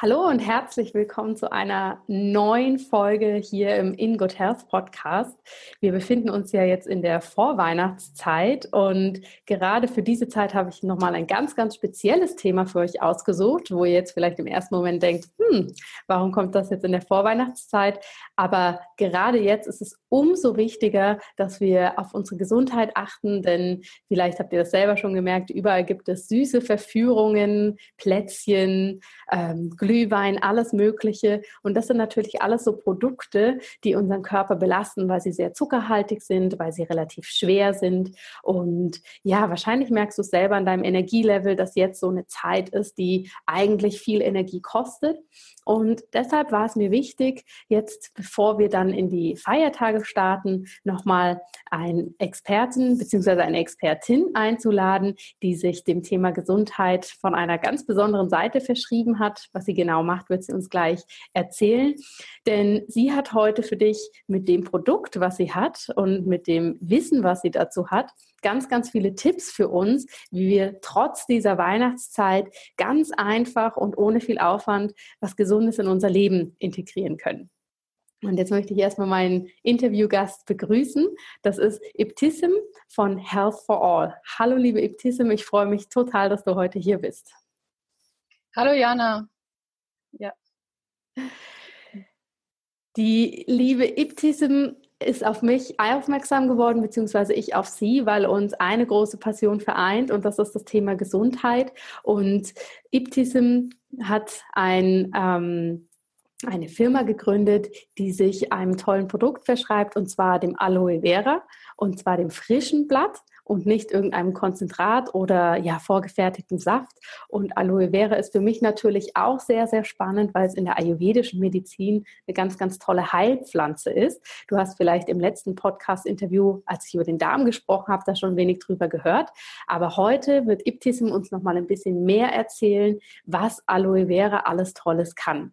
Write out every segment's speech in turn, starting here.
Hallo und herzlich willkommen zu einer neuen Folge hier im In Good Health Podcast. Wir befinden uns ja jetzt in der Vorweihnachtszeit und gerade für diese Zeit habe ich nochmal ein ganz, ganz spezielles Thema für euch ausgesucht, wo ihr jetzt vielleicht im ersten Moment denkt, hm, warum kommt das jetzt in der Vorweihnachtszeit? Aber gerade jetzt ist es umso wichtiger, dass wir auf unsere Gesundheit achten, denn vielleicht habt ihr das selber schon gemerkt, überall gibt es süße Verführungen, Plätzchen, ähm, Glühwein, alles Mögliche. Und das sind natürlich alles so Produkte, die unseren Körper belasten, weil sie sehr zuckerhaltig sind, weil sie relativ schwer sind. Und ja, wahrscheinlich merkst du es selber an deinem Energielevel, dass jetzt so eine Zeit ist, die eigentlich viel Energie kostet. Und deshalb war es mir wichtig, jetzt, bevor wir dann in die Feiertage starten, nochmal einen Experten bzw. eine Expertin einzuladen, die sich dem Thema Gesundheit von einer ganz besonderen Seite verschrieben hat. Was sie genau macht, wird sie uns gleich erzählen. Denn sie hat heute für dich mit dem Produkt, was sie hat und mit dem Wissen, was sie dazu hat, ganz, ganz viele Tipps für uns, wie wir trotz dieser Weihnachtszeit ganz einfach und ohne viel Aufwand was Gesundes in unser Leben integrieren können. Und jetzt möchte ich erstmal meinen Interviewgast begrüßen. Das ist Ibtissim von Health for All. Hallo, liebe Ibtissim, ich freue mich total, dass du heute hier bist. Hallo, Jana. Ja. Die liebe Ibtissim ist auf mich aufmerksam geworden, beziehungsweise ich auf sie, weil uns eine große Passion vereint und das ist das Thema Gesundheit. Und Ibtism hat ein, ähm, eine Firma gegründet, die sich einem tollen Produkt verschreibt, und zwar dem Aloe Vera, und zwar dem frischen Blatt und nicht irgendeinem Konzentrat oder ja vorgefertigten Saft. Und Aloe Vera ist für mich natürlich auch sehr, sehr spannend, weil es in der ayurvedischen Medizin eine ganz, ganz tolle Heilpflanze ist. Du hast vielleicht im letzten Podcast-Interview, als ich über den Darm gesprochen habe, da schon wenig drüber gehört. Aber heute wird Ibtissim uns noch mal ein bisschen mehr erzählen, was Aloe Vera alles Tolles kann.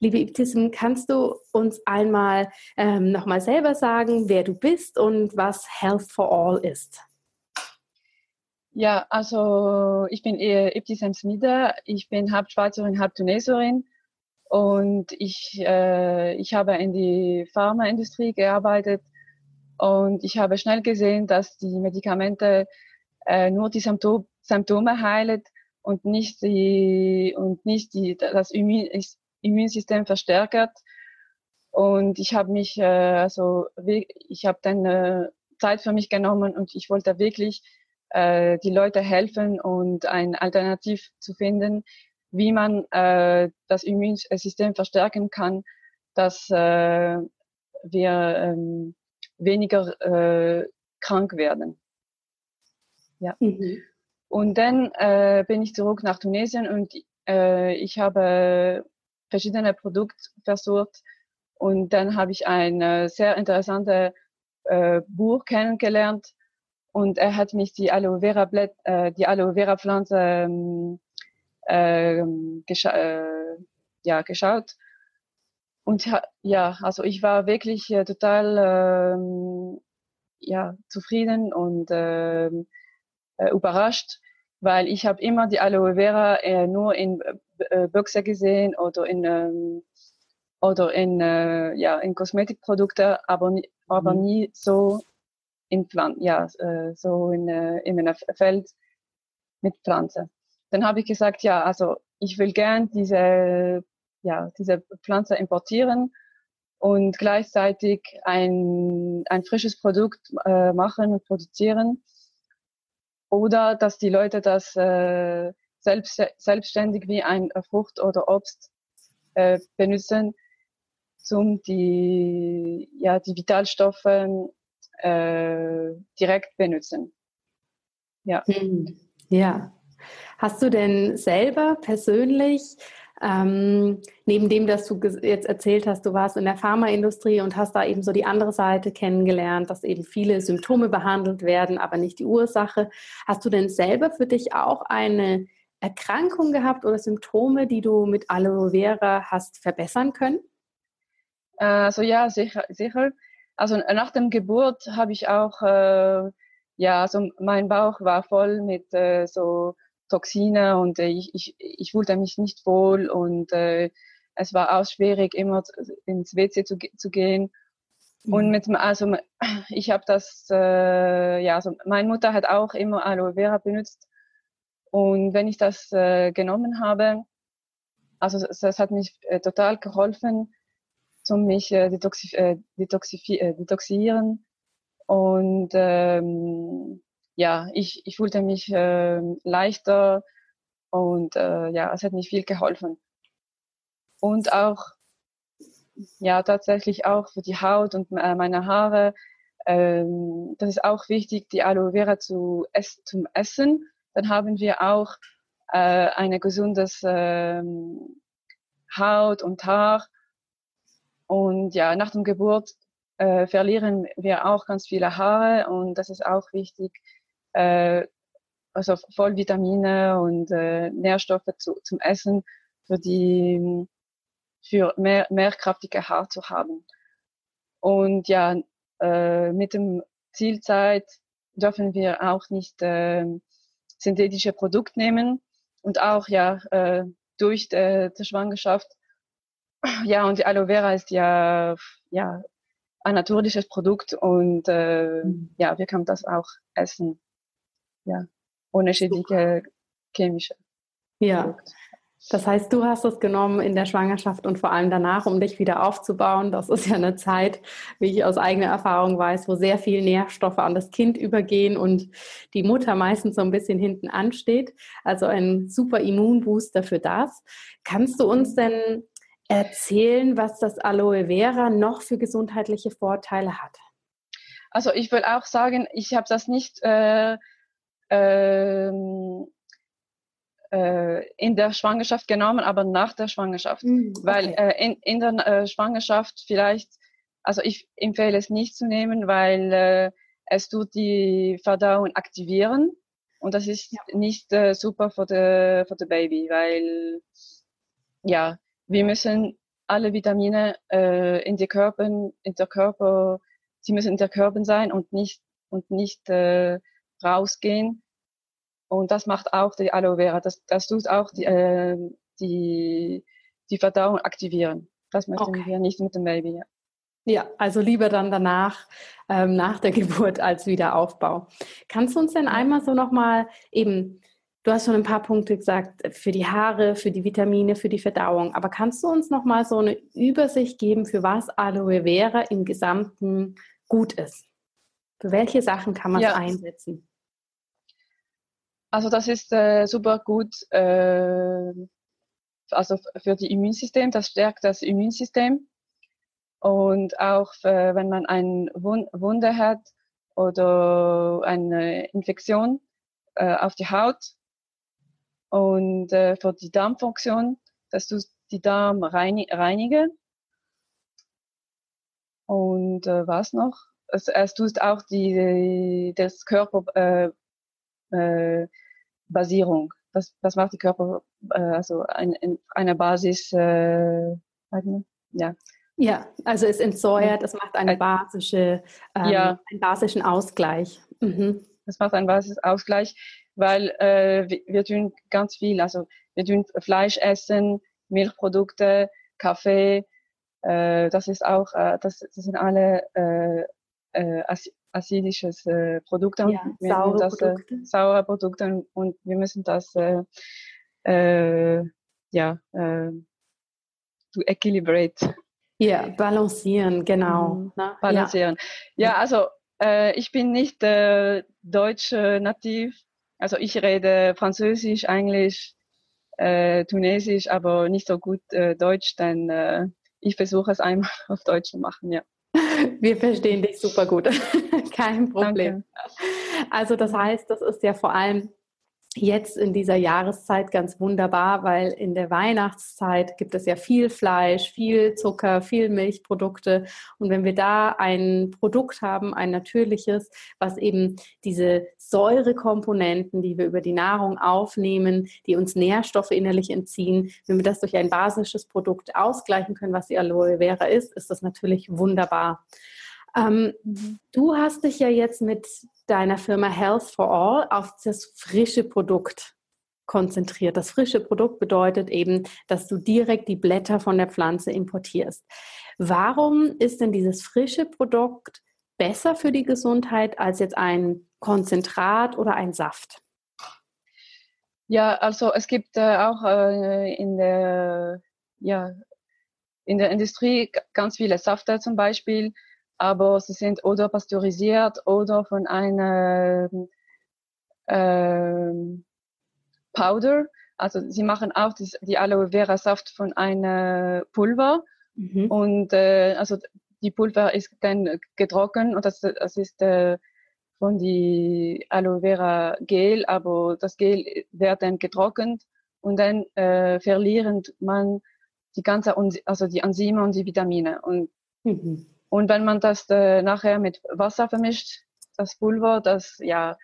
Liebe Ibtissim, kannst du uns einmal ähm, nochmal selber sagen, wer du bist und was Health for All ist? Ja, also ich bin Ibtisam Smida, ich bin halb Schweizerin, halb Tuneserin. Und ich, äh, ich habe in die Pharmaindustrie gearbeitet. Und ich habe schnell gesehen, dass die Medikamente äh, nur die Symptome, heilen und nicht die und nicht die das Immunsystem verstärkt. Und ich habe mich äh, also ich habe dann äh, Zeit für mich genommen und ich wollte wirklich äh, die Leute helfen und ein Alternativ zu finden, wie man äh, das Immunsystem verstärken kann, dass äh, wir ähm, weniger äh, krank werden. Ja. Mhm. Und dann äh, bin ich zurück nach Tunesien und äh, ich habe verschiedene Produkte versucht und dann habe ich ein äh, sehr interessantes äh, Buch kennengelernt, und er hat mich die Aloe Vera Blatt, äh, die Aloe Vera Pflanze ähm, äh, gescha äh, ja, geschaut. Und ja, also ich war wirklich äh, total äh, ja, zufrieden und äh, äh, überrascht, weil ich habe immer die Aloe Vera äh, nur in Büchse gesehen oder in ähm, oder in äh, ja in Kosmetikprodukte, aber nie, aber mhm. nie so in Pflanzen, ja, äh, so in, äh, in einem Feld mit Pflanzen. Dann habe ich gesagt, ja, also ich will gern diese, ja, diese Pflanze importieren und gleichzeitig ein, ein frisches Produkt äh, machen und produzieren. Oder dass die Leute das äh, selbst, selbstständig wie ein Frucht oder Obst äh, benutzen, um die, ja, die Vitalstoffe äh, direkt benutzen. Ja. Hm. Ja. Hast du denn selber persönlich ähm, neben dem, dass du jetzt erzählt hast, du warst in der Pharmaindustrie und hast da eben so die andere Seite kennengelernt, dass eben viele Symptome behandelt werden, aber nicht die Ursache. Hast du denn selber für dich auch eine Erkrankung gehabt oder Symptome, die du mit Aloe Vera hast verbessern können? Also ja, sicher, sicher. Also nach dem Geburt habe ich auch, äh, ja, also mein Bauch war voll mit äh, so Toxine und äh, ich, ich, ich fühlte mich nicht wohl und äh, es war auch schwierig, immer ins WC zu, zu gehen. Mhm. Und mit, also ich habe das, äh, ja, also meine Mutter hat auch immer Aloe Vera benutzt und wenn ich das äh, genommen habe, also das hat mich äh, total geholfen, zum mich äh, detoxi äh, detoxi äh, detoxieren und ähm, ja, ich, ich fühlte mich äh, leichter und äh, ja, es hat mir viel geholfen. Und auch, ja, tatsächlich auch für die Haut und äh, meine Haare. Ähm, das ist auch wichtig, die Aloe Vera zu ess zum Essen. Dann haben wir auch äh, eine gesundes ähm, Haut und Haar. Und ja, nach der Geburt äh, verlieren wir auch ganz viele Haare und das ist auch wichtig, äh, also voll Vitamine und äh, Nährstoffe zu, zum Essen für die für mehr, mehrkraftige Haar zu haben. Und ja, äh, mit dem Zielzeit dürfen wir auch nicht äh, synthetische Produkte nehmen und auch ja äh, durch die, die Schwangerschaft. Ja, und die Aloe Vera ist ja ja ein natürliches Produkt und äh, mhm. ja, wir können das auch essen ja, ohne schädliche chemische. Ja. Produkte. Das heißt, du hast es genommen in der Schwangerschaft und vor allem danach, um dich wieder aufzubauen. Das ist ja eine Zeit, wie ich aus eigener Erfahrung weiß, wo sehr viel Nährstoffe an das Kind übergehen und die Mutter meistens so ein bisschen hinten ansteht. Also ein super Immunbooster für das. Kannst du uns denn erzählen, was das Aloe Vera noch für gesundheitliche Vorteile hat? Also ich will auch sagen, ich habe das nicht äh, ähm, äh, in der Schwangerschaft genommen, aber nach der Schwangerschaft. Mm, okay. Weil äh, in, in der äh, Schwangerschaft vielleicht, also ich empfehle es nicht zu nehmen, weil äh, es tut die Verdauung aktivieren und das ist ja. nicht äh, super für das für the Baby, weil ja, wir müssen alle Vitamine äh, in die Körper, in der Körper, sie müssen in der Körper sein und nicht und nicht äh, rausgehen. Und das macht auch die Aloe Vera. Das, das tut auch die, äh, die, die Verdauung aktivieren. Das möchten okay. wir nicht mit dem Baby. Ja. Ja, also lieber dann danach, ähm, nach der Geburt als Wiederaufbau. Kannst du uns denn einmal so nochmal eben, du hast schon ein paar Punkte gesagt, für die Haare, für die Vitamine, für die Verdauung, aber kannst du uns nochmal so eine Übersicht geben, für was Aloe Vera im Gesamten gut ist? Für welche Sachen kann man es ja. einsetzen? Also das ist äh, super gut, äh, also für das Immunsystem, das stärkt das Immunsystem. Und auch für, wenn man eine Wunde hat oder eine Infektion äh, auf die Haut und äh, für die Darmfunktion, dass du die Darm reinigen. Und äh, was noch? Es, es tut auch die, das Körper äh, äh, Basierung. Das, das macht die Körper, äh, also ein, eine Basis, äh, ja. Ja, also es entsäuert, es macht eine basische, ähm, ja. einen basischen Ausgleich. Mhm. Es macht einen basischen Ausgleich, weil äh, wir, wir tun ganz viel, also wir tun Fleisch essen, Milchprodukte, Kaffee, äh, das ist auch, äh, das, das sind alle äh, äh, acidisches äh, Produkt ja, saure das, äh, Produkte. Äh, saure Produkte und wir müssen das äh, äh, ja äh, to equilibrate. Ja, balancieren, genau. Mhm. Ne? Balancieren. Ja, ja also äh, ich bin nicht äh, deutsch äh, nativ. Also ich rede Französisch, Englisch, äh, Tunesisch, aber nicht so gut äh, Deutsch, denn äh, ich versuche es einmal auf Deutsch zu machen, ja. Wir verstehen dich super gut. Kein Problem. Danke. Also das heißt, das ist ja vor allem jetzt in dieser Jahreszeit ganz wunderbar, weil in der Weihnachtszeit gibt es ja viel Fleisch, viel Zucker, viel Milchprodukte. Und wenn wir da ein Produkt haben, ein natürliches, was eben diese Säurekomponenten, die wir über die Nahrung aufnehmen, die uns Nährstoffe innerlich entziehen, wenn wir das durch ein basisches Produkt ausgleichen können, was die Aloe Vera ist, ist das natürlich wunderbar. Ähm, du hast dich ja jetzt mit deiner Firma Health for All auf das frische Produkt konzentriert. Das frische Produkt bedeutet eben, dass du direkt die Blätter von der Pflanze importierst. Warum ist denn dieses frische Produkt besser für die Gesundheit als jetzt ein Konzentrat oder ein Saft? Ja, also es gibt äh, auch äh, in der ja in der Industrie ganz viele Safte zum Beispiel, aber sie sind oder pasteurisiert oder von einer ähm, Powder. Also sie machen auch die, die Aloe Vera Saft von einer Pulver mhm. und äh, also die Pulver ist dann getrocknet und das, das ist äh, von die Aloe Vera Gel, aber das Gel wird dann getrocknet und dann äh, verlieren man die ganze also die Enzyme und die Vitamine und mhm. Und wenn man das äh, nachher mit Wasser vermischt, das Pulver, das ja,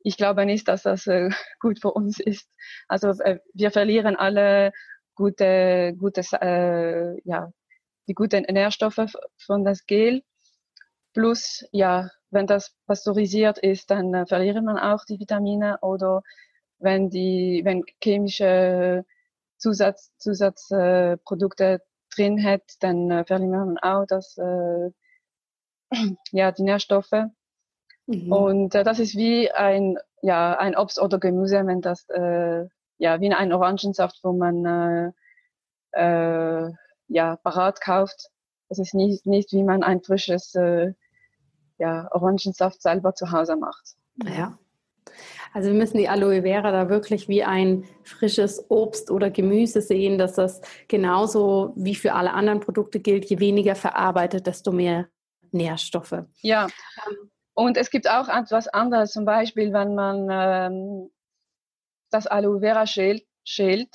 ich glaube nicht, dass das äh, gut für uns ist. Also äh, wir verlieren alle gute, gutes, äh, ja, die guten Nährstoffe von das Gel. Plus, ja, wenn das pasteurisiert ist, dann äh, verliert man auch die Vitamine oder wenn die, wenn chemische Zusatz, Zusatzprodukte drin hat, dann äh, verliert man auch das, äh, ja, die Nährstoffe. Mhm. Und äh, das ist wie ein, ja, ein Obst oder Gemüse, wenn das, äh, ja, wie ein Orangensaft, wo man, äh, äh, ja, parat kauft. Das ist nicht, nicht wie man ein frisches, äh, ja, Orangensaft selber zu Hause macht. Ja. Also wir müssen die Aloe Vera da wirklich wie ein frisches Obst oder Gemüse sehen, dass das genauso wie für alle anderen Produkte gilt, je weniger verarbeitet, desto mehr Nährstoffe. Ja, und es gibt auch etwas anderes, zum Beispiel, wenn man ähm, das Aloe Vera schält, schält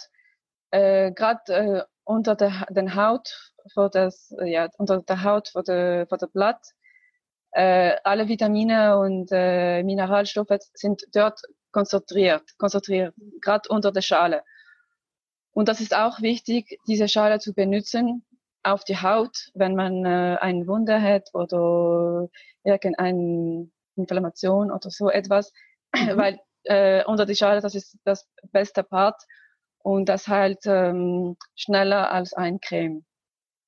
äh, gerade äh, unter der den Haut, für das, ja, unter der Haut für, der, für das Blatt, äh, alle Vitamine und äh, Mineralstoffe sind dort konzentriert, konzentriert, gerade unter der Schale. Und das ist auch wichtig, diese Schale zu benutzen auf die Haut, wenn man äh, eine Wunde hat oder irgendeine Inflammation oder so etwas, mhm. weil äh, unter die Schale, das ist das beste Part und das heilt ähm, schneller als ein Creme.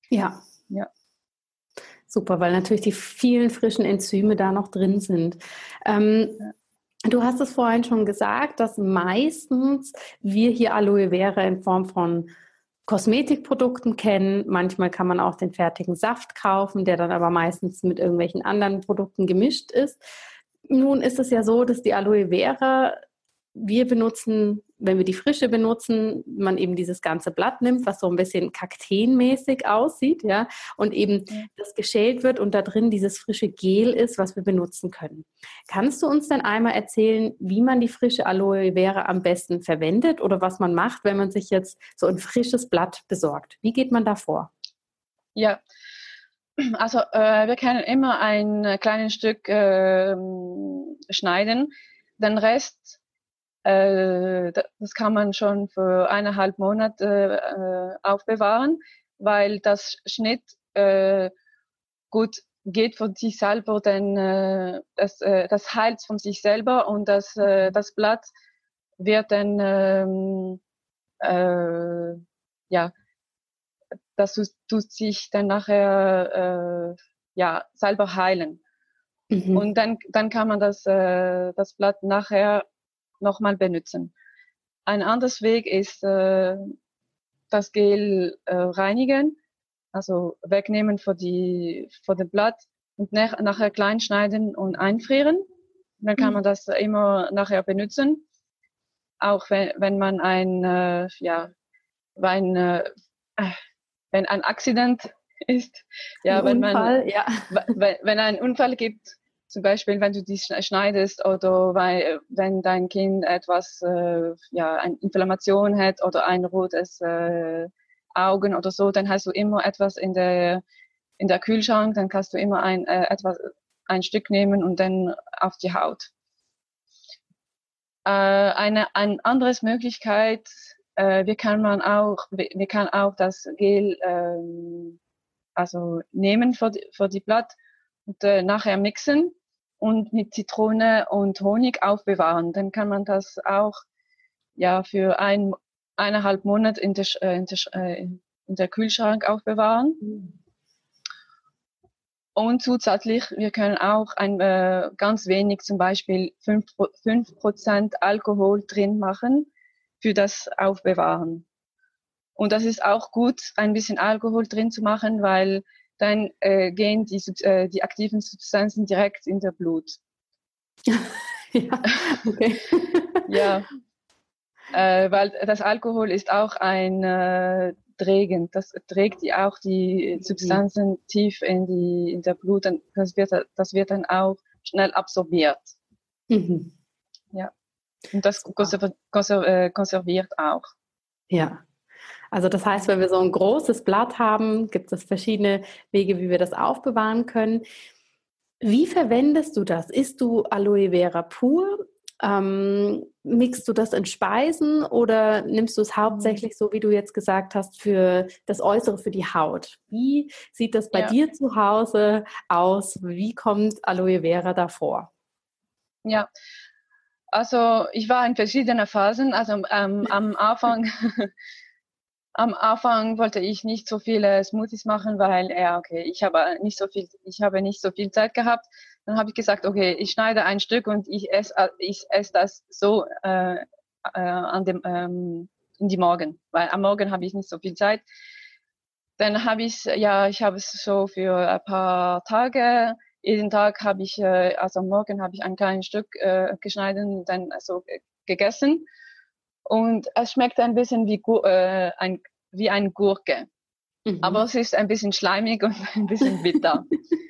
Ja. Ja. Super, weil natürlich die vielen frischen Enzyme da noch drin sind. Ähm, Du hast es vorhin schon gesagt, dass meistens wir hier Aloe Vera in Form von Kosmetikprodukten kennen. Manchmal kann man auch den fertigen Saft kaufen, der dann aber meistens mit irgendwelchen anderen Produkten gemischt ist. Nun ist es ja so, dass die Aloe Vera wir benutzen, wenn wir die frische benutzen, man eben dieses ganze Blatt nimmt, was so ein bisschen kakteenmäßig aussieht, ja, und eben das geschält wird und da drin dieses frische Gel ist, was wir benutzen können. Kannst du uns dann einmal erzählen, wie man die frische Aloe Vera am besten verwendet oder was man macht, wenn man sich jetzt so ein frisches Blatt besorgt? Wie geht man da vor? Ja, also äh, wir können immer ein kleines Stück äh, schneiden. Den Rest äh, das kann man schon für eineinhalb Monate äh, aufbewahren, weil das Schnitt äh, gut geht von sich selber, denn äh, das, äh, das heilt von sich selber und das, äh, das Blatt wird dann ähm, äh, ja das tut sich dann nachher äh, ja selber heilen mhm. und dann dann kann man das äh, das Blatt nachher nochmal benutzen. Ein anderes Weg ist äh, das Gel äh, reinigen, also wegnehmen von die von dem Blatt und nach, nachher klein schneiden und einfrieren. Dann kann mhm. man das immer nachher benutzen. Auch wenn, wenn man ein äh, ja wenn, äh, wenn ein Accident ist, ja, ein wenn Unfall, man ja. wenn, wenn ein Unfall gibt zum Beispiel, wenn du die schneidest oder weil, wenn dein Kind etwas, äh, ja, eine Inflammation hat oder ein rotes äh, Augen oder so, dann hast du immer etwas in der, in der Kühlschrank, dann kannst du immer ein, äh, etwas, ein Stück nehmen und dann auf die Haut. Äh, eine, eine andere Möglichkeit, äh, wir kann man auch, wir kann auch das Gel, ähm, also nehmen für die, für die Blatt und äh, nachher mixen und mit Zitrone und Honig aufbewahren. Dann kann man das auch ja für ein, eineinhalb Monate in der, äh, in äh, in der Kühlschrank aufbewahren. Mhm. Und zusätzlich, wir können auch ein, äh, ganz wenig, zum Beispiel fünf Prozent Alkohol drin machen für das Aufbewahren. Und das ist auch gut, ein bisschen Alkohol drin zu machen, weil dann äh, gehen die, äh, die aktiven Substanzen direkt in der Blut. ja, okay. ja, äh, weil das Alkohol ist auch ein äh, Trägend. Das trägt die auch die. Substanzen mhm. tief in die in der Blut. Und das wird das wird dann auch schnell absorbiert. Mhm. Ja. Und das äh, konserviert auch. Ja. Also das heißt, wenn wir so ein großes Blatt haben, gibt es verschiedene Wege, wie wir das aufbewahren können. Wie verwendest du das? Isst du Aloe Vera pur? Ähm, mixst du das in Speisen oder nimmst du es hauptsächlich so, wie du jetzt gesagt hast, für das Äußere, für die Haut? Wie sieht das bei ja. dir zu Hause aus? Wie kommt Aloe Vera davor? Ja, also ich war in verschiedenen Phasen. Also ähm, am Anfang am Anfang wollte ich nicht so viele Smoothies machen, weil ja okay, ich habe nicht so viel, ich habe nicht so viel Zeit gehabt. Dann habe ich gesagt, okay, ich schneide ein Stück und ich esse, ich esse das so äh, äh, an dem ähm, in die Morgen, weil am Morgen habe ich nicht so viel Zeit. Dann habe ich ja, ich habe es so für ein paar Tage. Jeden Tag habe ich, äh, also am Morgen habe ich ein kleines Stück äh, geschnitten dann also gegessen. Und es schmeckt ein bisschen wie, äh, ein, wie ein Gurke. Mhm. Aber es ist ein bisschen schleimig und ein bisschen bitter.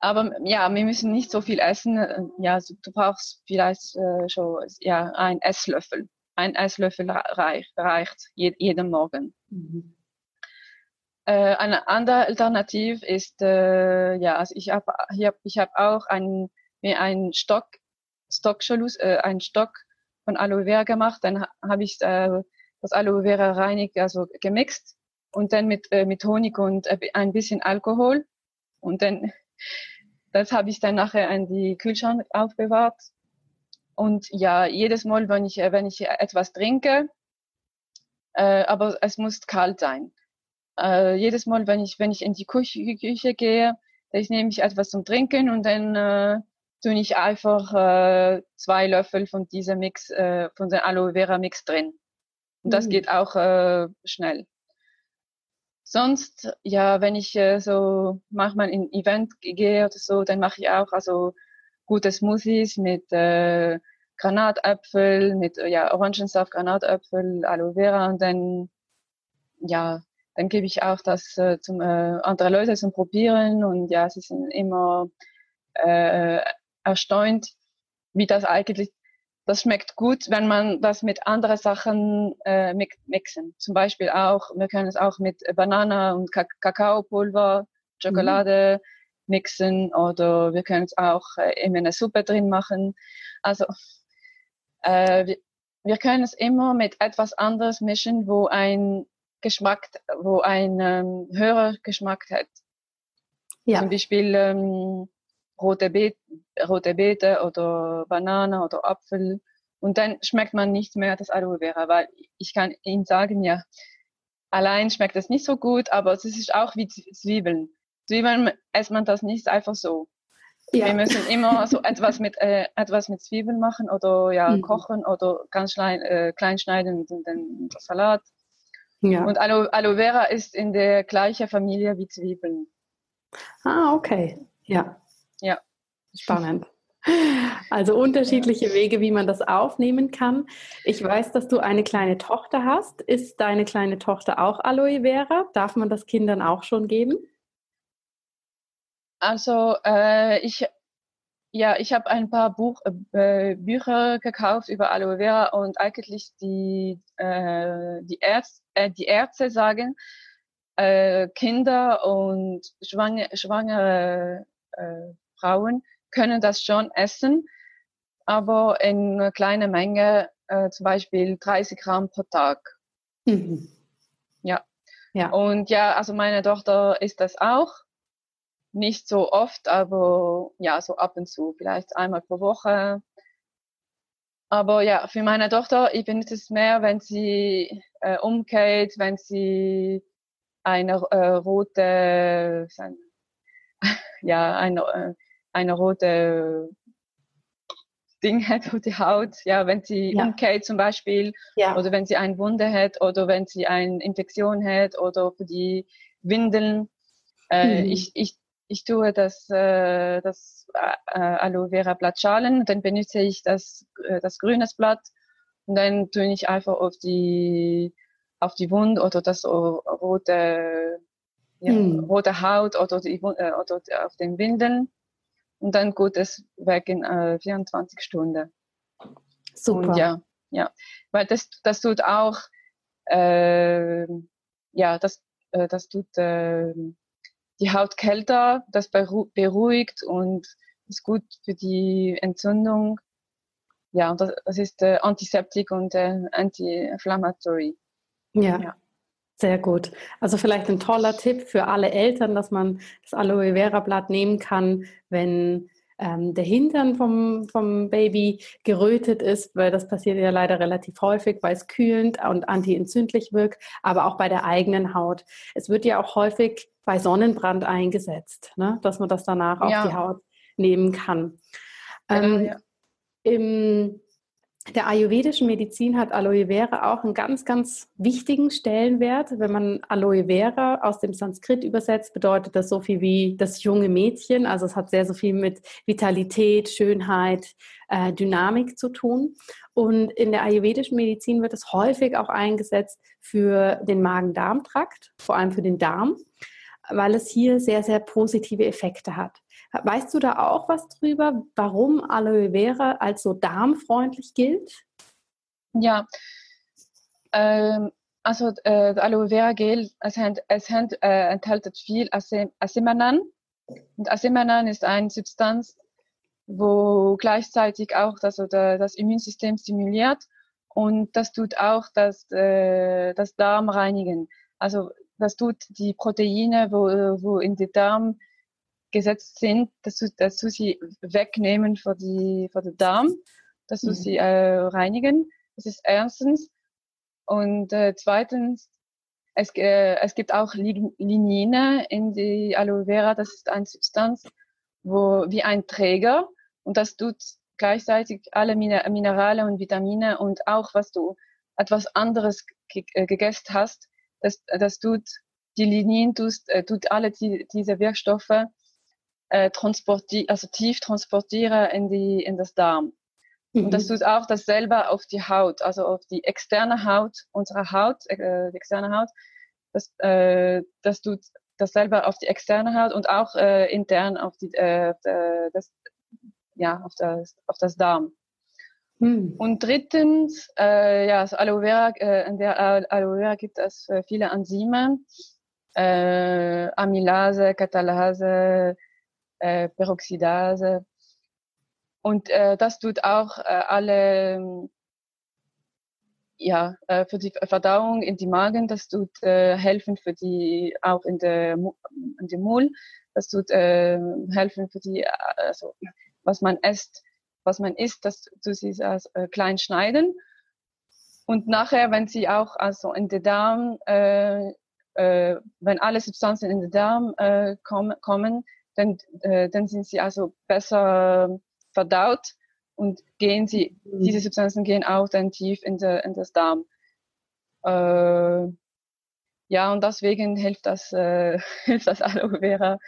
Aber ja, wir müssen nicht so viel essen. Ja, du brauchst vielleicht äh, schon ja, ein Esslöffel. Ein Esslöffel reicht, reicht je, jeden Morgen. Mhm. Äh, eine andere Alternative ist, äh, ja, also ich habe ich hab, ich hab auch ein, mir einen Stock, Stockschalus, äh, einen Stock von Aloe Vera gemacht. Dann habe ich äh, das Aloe Vera reinig, also gemixt und dann mit, äh, mit Honig und äh, ein bisschen Alkohol. Und dann, das habe ich dann nachher in die Kühlschrank aufbewahrt. Und ja, jedes Mal, wenn ich, wenn ich etwas trinke, äh, aber es muss kalt sein. Äh, jedes Mal, wenn ich, wenn ich in die Küche, Küche gehe, ich nehme ich etwas zum Trinken und dann äh, tue ich einfach äh, zwei Löffel von diesem Mix, äh, von dem Aloe Vera Mix drin. Und das mhm. geht auch äh, schnell. Sonst, ja, wenn ich äh, so manchmal in Event gehe oder so, dann mache ich auch also gute Smoothies mit äh, Granatäpfel, mit ja, Orangensaft, Granatäpfel, Aloe Vera und dann, ja, dann gebe ich auch das äh, zum äh, andere Leute zum Probieren und ja, sie sind immer äh, erstaunt, wie das eigentlich, das schmeckt gut, wenn man das mit anderen Sachen äh, mixen. Zum Beispiel auch, wir können es auch mit Banana und Kakaopulver, Schokolade mhm. mixen oder wir können es auch äh, in eine Suppe drin machen. Also äh, wir, wir können es immer mit etwas anderes mischen, wo ein Geschmack, wo ein ähm, höherer Geschmack hat. Ja. Zum Beispiel ähm, rote, Beet, rote Beete oder Banane oder Apfel. Und dann schmeckt man nicht mehr das Aloe Vera, weil ich kann Ihnen sagen, ja, allein schmeckt es nicht so gut, aber es ist auch wie Zwiebeln. Zwiebeln isst man das nicht einfach so. Ja. Wir müssen immer so etwas mit äh, etwas mit Zwiebeln machen oder ja mhm. kochen oder ganz klein, äh, klein schneiden und dann Salat. Ja. Und Aloe, Aloe Vera ist in der gleichen Familie wie Zwiebeln. Ah, okay. Ja. Ja. Spannend. Also unterschiedliche Wege, wie man das aufnehmen kann. Ich weiß, dass du eine kleine Tochter hast. Ist deine kleine Tochter auch Aloe Vera? Darf man das Kindern auch schon geben? Also äh, ich, ja, ich habe ein paar Buch, äh, Bücher gekauft über Aloe Vera und eigentlich die, äh, die, Ärzte, äh, die Ärzte sagen, äh, Kinder und schwangere, schwangere äh, Frauen können das schon essen, aber in einer kleinen Menge, äh, zum Beispiel 30 Gramm pro Tag. Mhm. Ja. ja. Und ja, also meine Tochter isst das auch. Nicht so oft, aber ja, so ab und zu, vielleicht einmal pro Woche. Aber ja, für meine Tochter, ich benutze es mehr, wenn sie äh, umgeht, wenn sie eine äh, rote, ja, eine, äh, eine rote Ding hat auf die Haut, ja, wenn sie ja. umgeht zum Beispiel, ja. oder wenn sie eine Wunde hat, oder wenn sie eine Infektion hat, oder für die Windeln. Äh, mhm. ich, ich, ich tue das, äh, das äh, Aloe Vera Blattschalen, dann benutze ich das, äh, das grünes Blatt und dann tue ich einfach auf die, auf die Wunde oder das rote, ja, mhm. rote Haut oder, die, äh, oder auf den Windeln und dann geht es weg in äh, 24 Stunden. Super. Und ja, ja, weil das, das tut auch, äh, ja, das, äh, das tut äh, die Haut kälter, das beruhigt und ist gut für die Entzündung. Ja, das, das ist äh, Antiseptik und äh, Anti-Inflammatory. Ja. ja. Sehr gut. Also vielleicht ein toller Tipp für alle Eltern, dass man das Aloe Vera Blatt nehmen kann, wenn ähm, der Hintern vom, vom Baby gerötet ist, weil das passiert ja leider relativ häufig, weil es kühlend und antientzündlich wirkt, aber auch bei der eigenen Haut. Es wird ja auch häufig bei Sonnenbrand eingesetzt, ne? dass man das danach ja. auf die Haut nehmen kann. Ähm, ja. Im der ayurvedischen Medizin hat Aloe Vera auch einen ganz, ganz wichtigen Stellenwert. Wenn man Aloe Vera aus dem Sanskrit übersetzt, bedeutet das so viel wie das junge Mädchen. Also es hat sehr so viel mit Vitalität, Schönheit, äh, Dynamik zu tun. Und in der ayurvedischen Medizin wird es häufig auch eingesetzt für den Magen-Darm-Trakt, vor allem für den Darm, weil es hier sehr, sehr positive Effekte hat. Weißt du da auch was drüber, warum Aloe Vera als so darmfreundlich gilt? Ja, ähm, also äh, Aloe Vera Gel, es, hat, es hat, äh, enthält viel Asemanan. Und Asemanan ist eine Substanz, wo gleichzeitig auch das, oder das Immunsystem stimuliert und das tut auch das, äh, das Darm reinigen. Also das tut die Proteine, wo, wo in den Darm gesetzt sind, dass du, dass du sie wegnehmen für die, für den Darm, dass du mhm. sie äh, reinigen. Das ist erstens. Und äh, zweitens, es, äh, es gibt auch Linine in die Aloe Vera. Das ist eine Substanz, wo wie ein Träger und das tut gleichzeitig alle Minerale und Vitamine und auch was du etwas anderes äh, gegessen hast, das, das tut die Linien tust, äh, tut alle die, diese Wirkstoffe äh, transportieren, also tief transportieren in die in das Darm. Mhm. Und das mhm. tut auch dasselbe auf die Haut, also auf die externe Haut unserer Haut, äh, die externe Haut. Das, äh, das tut dasselbe auf die externe Haut und auch äh, intern auf die äh, das, ja auf das auf das Darm. Mhm. Und drittens, äh, ja, also Aloe Vera, äh, in der Aloe Vera gibt es äh, viele Enzyme, äh, Amylase, Katalase, äh, Peroxidase. Und äh, das tut auch äh, alle, ja, äh, für die Verdauung in die Magen, das tut äh, helfen für die, auch in der, in dem Mul, das tut äh, helfen für die, also was man isst, was man isst, das tut sie als, äh, klein schneiden. Und nachher, wenn sie auch also in den Darm, äh, äh, wenn alle Substanzen in den Darm äh, kommen, kommen dann, äh, dann sind sie also besser verdaut und gehen sie, mhm. diese Substanzen gehen auch dann tief in, der, in das Darm. Äh, ja, und deswegen hilft das, äh, hilft das Aloe Vera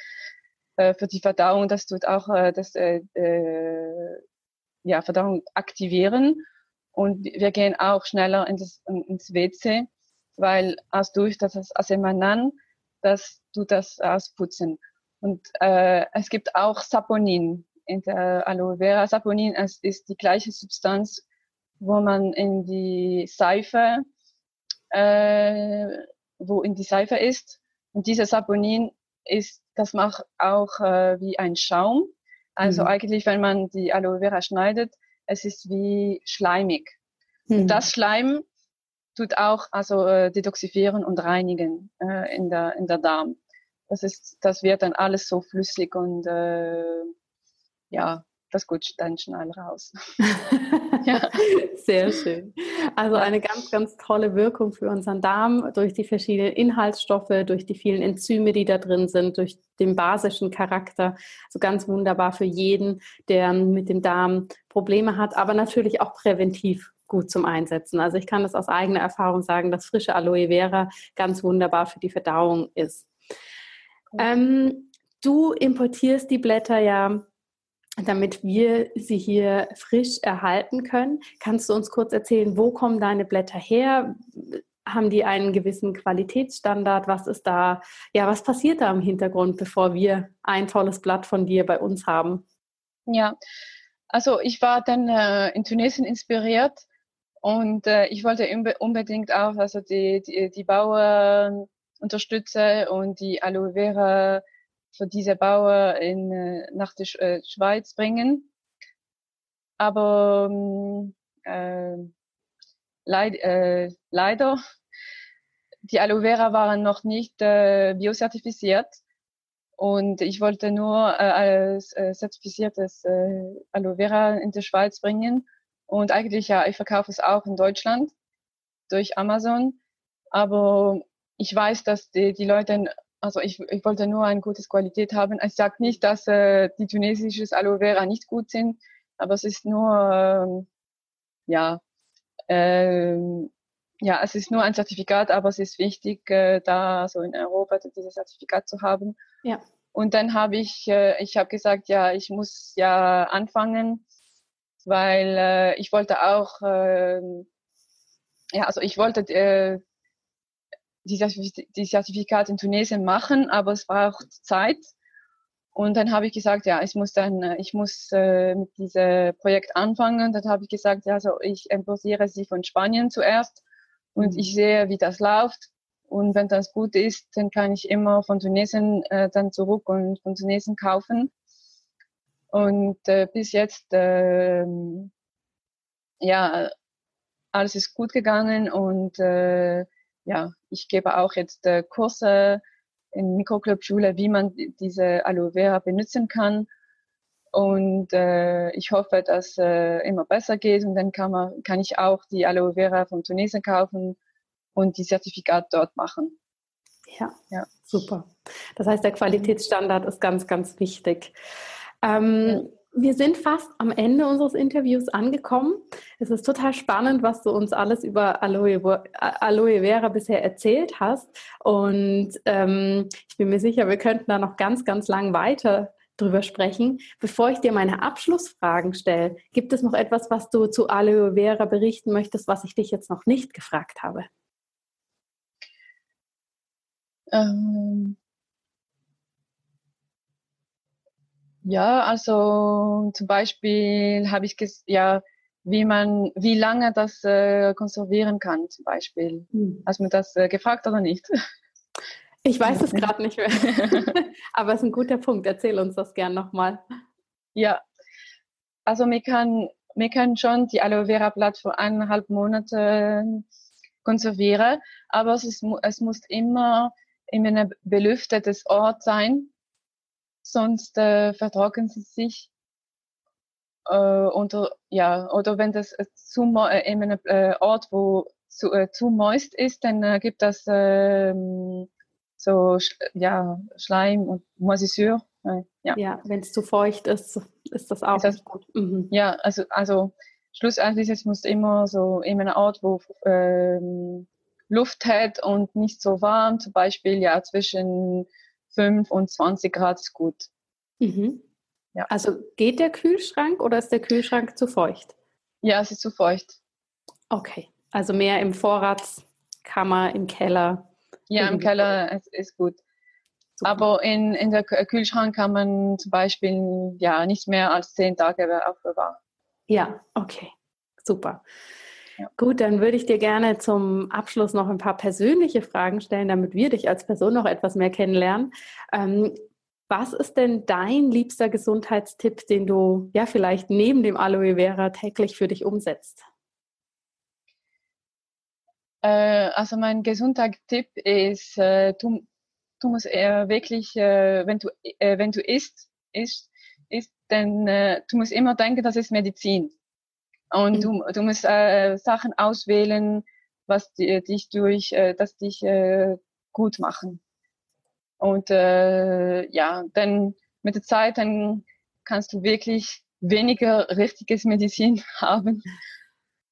äh, für die Verdauung. Das tut auch äh, das äh, äh, ja, Verdauung aktivieren. Und wir gehen auch schneller in das, ins WC, weil aus durch das Asemanan, das tut das ausputzen. Und äh, es gibt auch Saponin. in der Aloe Vera. Saponin ist, ist die gleiche Substanz, wo man in die Seife, äh, wo in die Seife ist. Und dieser Saponin ist, das macht auch äh, wie ein Schaum. Also mhm. eigentlich, wenn man die Aloe Vera schneidet, es ist wie schleimig. Mhm. Und das Schleim tut auch also äh, detoxifieren und reinigen äh, in der in der Darm. Das ist, das wird dann alles so flüssig und äh, ja, das gutscht dann schnell raus. ja. Sehr schön. Also eine ganz, ganz tolle Wirkung für unseren Darm durch die verschiedenen Inhaltsstoffe, durch die vielen Enzyme, die da drin sind, durch den basischen Charakter. Also ganz wunderbar für jeden, der mit dem Darm Probleme hat, aber natürlich auch präventiv gut zum Einsetzen. Also ich kann das aus eigener Erfahrung sagen, dass frische Aloe Vera ganz wunderbar für die Verdauung ist. Ähm, du importierst die Blätter ja damit wir sie hier frisch erhalten können. Kannst du uns kurz erzählen, wo kommen deine Blätter her? Haben die einen gewissen Qualitätsstandard? Was ist da, ja, was passiert da im Hintergrund, bevor wir ein tolles Blatt von dir bei uns haben? Ja, also ich war dann äh, in Tunesien inspiriert und äh, ich wollte unbedingt auch also die, die, die Bauern unterstützen und die Aloe Vera für diese Bauer in, äh, nach der äh, Schweiz bringen. Aber ähm, äh, leid, äh, leider, die Aloe Vera waren noch nicht äh, biozertifiziert. Und ich wollte nur äh, als äh, zertifiziertes äh, Aloe Vera in die Schweiz bringen. Und eigentlich, ja, ich verkaufe es auch in Deutschland durch Amazon. Aber ich weiß, dass die, die Leute also ich, ich wollte nur eine gute Qualität haben. Ich sage nicht, dass äh, die tunesische Aloe Vera nicht gut sind, aber es ist nur, ähm, ja, ähm, ja, es ist nur ein Zertifikat, aber es ist wichtig, äh, da so in Europa dieses Zertifikat zu haben. Ja. Und dann habe ich, äh, ich habe gesagt, ja, ich muss ja anfangen, weil äh, ich wollte auch, äh, ja, also ich wollte äh, die, die Zertifikat in Tunesien machen, aber es braucht Zeit. Und dann habe ich gesagt, ja, ich muss dann, äh, ich muss äh, mit diesem Projekt anfangen. Dann habe ich gesagt, ja, also ich importiere sie von Spanien zuerst und mhm. ich sehe, wie das läuft. Und wenn das gut ist, dann kann ich immer von Tunesien äh, dann zurück und von Tunesien kaufen. Und äh, bis jetzt, äh, ja, alles ist gut gegangen und äh, ja, ich gebe auch jetzt äh, Kurse in Mikroclub-Schule, wie man diese Aloe Vera benutzen kann. Und äh, ich hoffe, dass äh, immer besser geht und dann kann man kann ich auch die Aloe Vera von Tunesien kaufen und die Zertifikat dort machen. Ja, ja. super. Das heißt, der Qualitätsstandard ist ganz, ganz wichtig. Ähm, ja. Wir sind fast am Ende unseres Interviews angekommen. Es ist total spannend, was du uns alles über Aloe, Aloe Vera bisher erzählt hast. Und ähm, ich bin mir sicher, wir könnten da noch ganz, ganz lang weiter drüber sprechen. Bevor ich dir meine Abschlussfragen stelle, gibt es noch etwas, was du zu Aloe Vera berichten möchtest, was ich dich jetzt noch nicht gefragt habe? Ähm, Ja, also zum Beispiel habe ich ja, wie man, wie lange das äh, konservieren kann, zum Beispiel. Hm. Hast du mir das äh, gefragt oder nicht? Ich weiß es gerade nicht mehr. Aber es ist ein guter Punkt. Erzähl uns das gern nochmal. Ja, also mir kann, mir kann schon die Aloe Vera Blatt für eineinhalb Monate konservieren, aber es, ist, es muss immer in einem belüfteten Ort sein, sonst äh, vertrocknen sie sich. Äh, unter, ja, oder wenn das äh, zu, äh, in einem äh, Ort, wo zu, äh, zu moist ist, dann äh, gibt das äh, so ja, Schleim und Moisissure. Äh, ja, ja wenn es zu feucht ist, ist das auch ist das, gut. Mhm. Ja, also, also schlussendlich es muss immer so in einem Ort, wo ähm, Luft hat und nicht so warm, zum Beispiel ja zwischen 5 und 20 Grad ist gut. Mhm. Ja. Also geht der Kühlschrank oder ist der Kühlschrank zu feucht? Ja, es ist zu feucht. Okay, also mehr im Vorratskammer, im Keller. Ja, im Keller ist, ist gut. Super. Aber in, in der Kühlschrank kann man zum Beispiel ja nicht mehr als zehn Tage aufbewahren. Ja, okay, super. Gut, dann würde ich dir gerne zum Abschluss noch ein paar persönliche Fragen stellen, damit wir dich als Person noch etwas mehr kennenlernen. Ähm, was ist denn dein liebster Gesundheitstipp, den du ja vielleicht neben dem Aloe Vera täglich für dich umsetzt? Äh, also mein Gesundheitstipp ist, äh, du, du musst wirklich, äh, wenn du wenn du isst, isst, isst dann du musst immer denken, das ist Medizin. Und mhm. du, du musst äh, Sachen auswählen, was die, dich durch, äh, das dich äh, gut machen. Und äh, ja, dann mit der Zeit, dann kannst du wirklich weniger richtiges Medizin haben.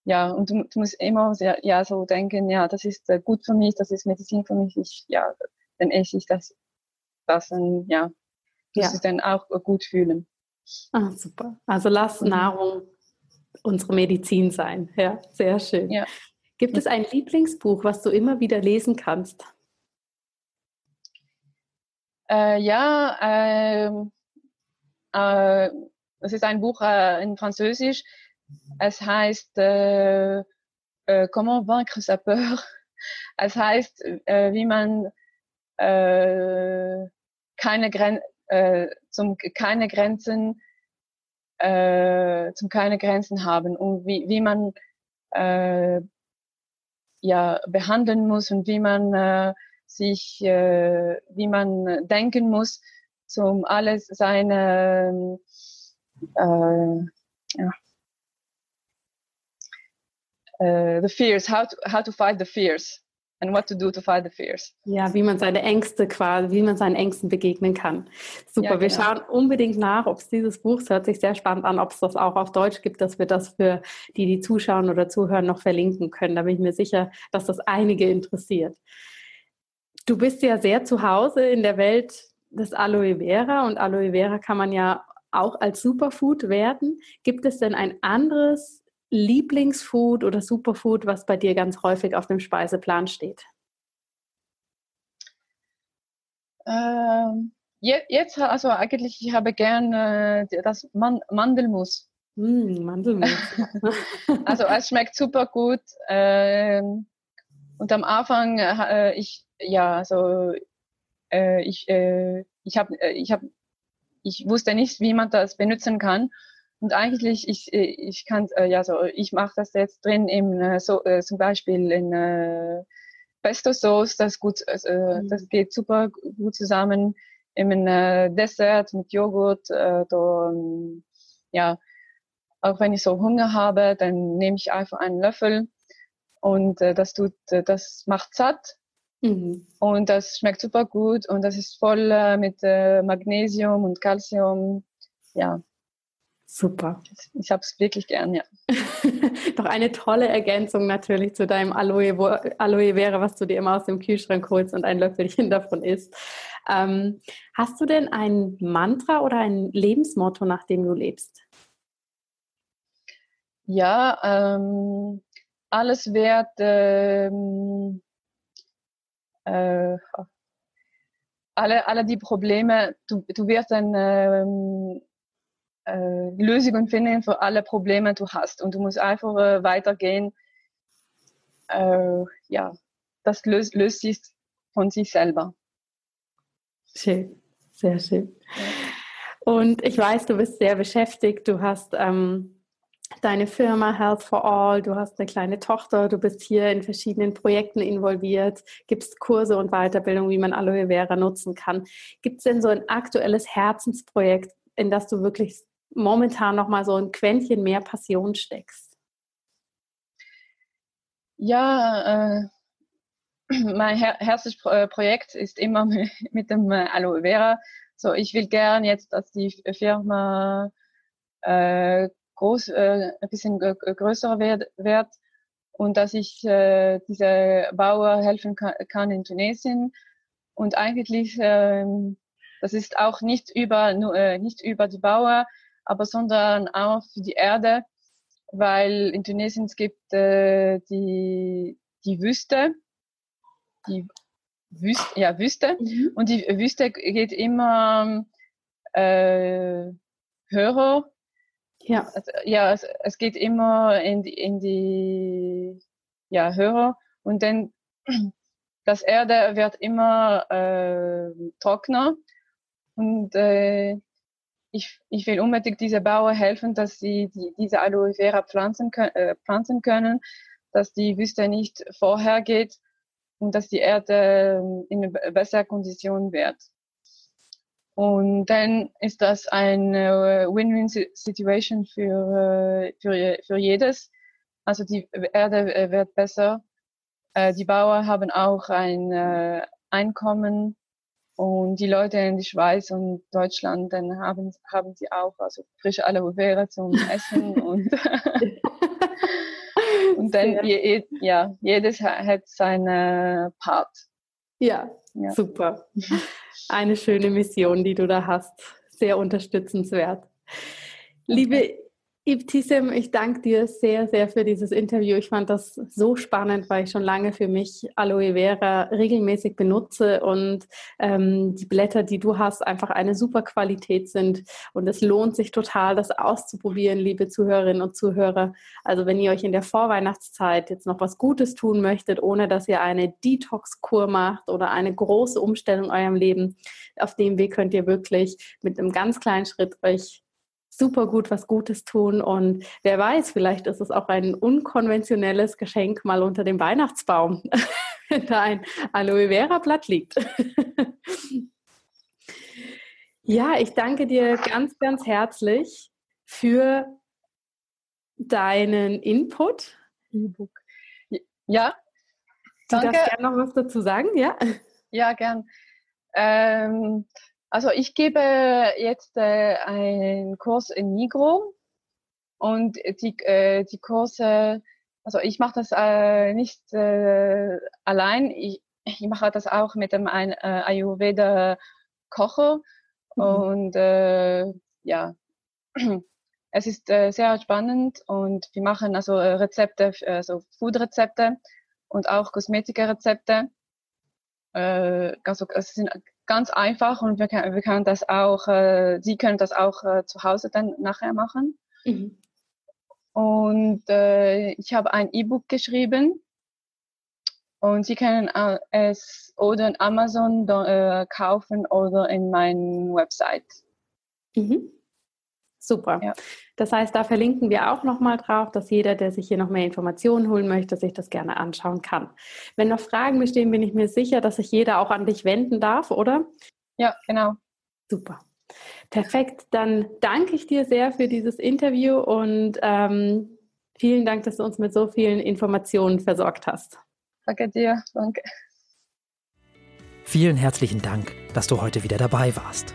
Ja, und du, du musst immer sehr, ja, so denken, ja, das ist äh, gut für mich, das ist Medizin für mich, ich, ja, dann esse ich das, das dann, ja, du ja. es dann auch gut fühlen. Ah, super. Also lass mhm. Nahrung unsere Medizin sein. Ja, sehr schön. Ja. Gibt es ein Lieblingsbuch, was du immer wieder lesen kannst? Äh, ja, äh, äh, es ist ein Buch äh, in Französisch. Es heißt äh, äh, Comment vaincre sa peur. Es heißt, wie man keine, Gren zum, keine Grenzen äh, zum keine Grenzen haben und wie, wie man äh, ja behandeln muss und wie man äh, sich, äh, wie man denken muss, zum alles seine äh, ja, uh, the fears, how to, how to fight the fears and what to do to fight the fears. Ja, wie man seine Ängste quasi, wie man seinen Ängsten begegnen kann. Super, ja, genau. wir schauen unbedingt nach, ob es dieses Buch, es hört sich sehr spannend an, ob es das auch auf Deutsch gibt, dass wir das für die, die zuschauen oder zuhören, noch verlinken können. Da bin ich mir sicher, dass das einige interessiert. Du bist ja sehr zu Hause in der Welt des Aloe Vera und Aloe Vera kann man ja auch als Superfood werden. Gibt es denn ein anderes Lieblingsfood oder Superfood, was bei dir ganz häufig auf dem Speiseplan steht? Ähm, jetzt, also eigentlich, ich habe gern äh, das Man Mandelmus. Mm, Mandelmus. also es schmeckt super gut. Äh, und am Anfang, äh, ich, ja, also äh, ich, äh, ich habe, äh, ich habe, ich wusste nicht, wie man das benutzen kann. Und eigentlich, ich, ich kann, äh, ja, so, ich mache das jetzt drin im, äh, so, äh, zum Beispiel in äh, Pesto Sauce, das gut, äh, mhm. das geht super gut zusammen. Im äh, Dessert mit Joghurt, äh, da, ähm, ja, auch wenn ich so Hunger habe, dann nehme ich einfach einen Löffel und äh, das tut, äh, das macht satt. Mhm. Und das schmeckt super gut und das ist voll äh, mit äh, Magnesium und Calcium. Ja, Super. Ich habe es wirklich gern, ja. Doch eine tolle Ergänzung natürlich zu deinem Aloe, Aloe Vera, was du dir immer aus dem Kühlschrank holst und ein Löffelchen davon isst. Ähm, hast du denn ein Mantra oder ein Lebensmotto, nach dem du lebst? Ja, ähm, alles wird ähm, äh, alle, alle die Probleme, du, du wirst dann ähm, äh, Lösungen finden für alle Probleme du hast. Und du musst einfach äh, weitergehen. Äh, ja, das löst, löst sich von sich selber. Schön, sehr schön. Und ich weiß, du bist sehr beschäftigt. Du hast ähm, deine Firma Health for All, du hast eine kleine Tochter, du bist hier in verschiedenen Projekten involviert, gibst Kurse und Weiterbildung, wie man Aloe Vera nutzen kann. Gibt es denn so ein aktuelles Herzensprojekt, in das du wirklich momentan noch mal so ein Quäntchen mehr Passion steckst? Ja, äh, mein her Herzensprojekt ist immer mit dem äh, Aloe Vera. So, ich will gern jetzt, dass die Firma äh, groß, äh, ein bisschen größer wird, wird und dass ich äh, diese Bauer helfen kann, kann in Tunesien. Und eigentlich, äh, das ist auch nicht über, nur, äh, nicht über die Bauer, aber sondern auch für die Erde, weil in Tunesien es gibt äh, die, die Wüste, die, Wüste, ja, Wüste. Mhm. Und die Wüste geht immer äh, höher. Ja. Also, ja, es, es, geht immer in die, in die ja, höher. Und dann das Erde wird immer äh, trockener. Und äh, ich, ich will unbedingt diese Bauern helfen, dass sie die, diese Aloe Vera pflanzen, äh, pflanzen können, dass die Wüste nicht vorhergeht und dass die Erde ähm, in besserer Kondition wird. Und dann ist das eine Win-Win-Situation für, äh, für, für jedes. Also die Erde äh, wird besser. Äh, die Bauern haben auch ein Einkommen und die Leute in die Schweiz und Deutschland, dann haben, haben sie auch also frische Aloe Vera zum Essen und, und dann, je, ja, jedes hat seine Part. Ja, ja, super. Eine schöne Mission, die du da hast. Sehr unterstützenswert. Liebe Ibtisem, ich danke dir sehr, sehr für dieses Interview. Ich fand das so spannend, weil ich schon lange für mich Aloe Vera regelmäßig benutze und ähm, die Blätter, die du hast, einfach eine super Qualität sind. Und es lohnt sich total, das auszuprobieren, liebe Zuhörerinnen und Zuhörer. Also wenn ihr euch in der Vorweihnachtszeit jetzt noch was Gutes tun möchtet, ohne dass ihr eine Detox-Kur macht oder eine große Umstellung in eurem Leben, auf dem Weg könnt ihr wirklich mit einem ganz kleinen Schritt euch super gut was Gutes tun. Und wer weiß, vielleicht ist es auch ein unkonventionelles Geschenk mal unter dem Weihnachtsbaum, wenn da ein Aloe Vera Blatt liegt. ja, ich danke dir ganz, ganz herzlich für deinen Input. E-Book. Ja. Danke. Du darfst gerne noch was dazu sagen, ja? Ja, gern. Ähm, also ich gebe jetzt äh, einen Kurs in Migro und die, äh, die Kurse, also ich mache das äh, nicht äh, allein, ich, ich mache das auch mit dem ein, äh, Ayurveda Kocher mhm. und äh, ja, es ist äh, sehr spannend und wir machen also äh, Rezepte, also Food-Rezepte und auch Kosmetiker-Rezepte. Äh, also es sind ganz einfach und wir, können, wir können das auch, äh, Sie können das auch äh, zu Hause dann nachher machen. Mhm. Und äh, ich habe ein E-Book geschrieben und Sie können äh, es oder in Amazon äh, kaufen oder in meiner Website. Mhm. Super. Ja. Das heißt, da verlinken wir auch nochmal drauf, dass jeder, der sich hier noch mehr Informationen holen möchte, sich das gerne anschauen kann. Wenn noch Fragen bestehen, bin ich mir sicher, dass sich jeder auch an dich wenden darf, oder? Ja, genau. Super. Perfekt. Dann danke ich dir sehr für dieses Interview und ähm, vielen Dank, dass du uns mit so vielen Informationen versorgt hast. Danke dir. Danke. Vielen herzlichen Dank, dass du heute wieder dabei warst.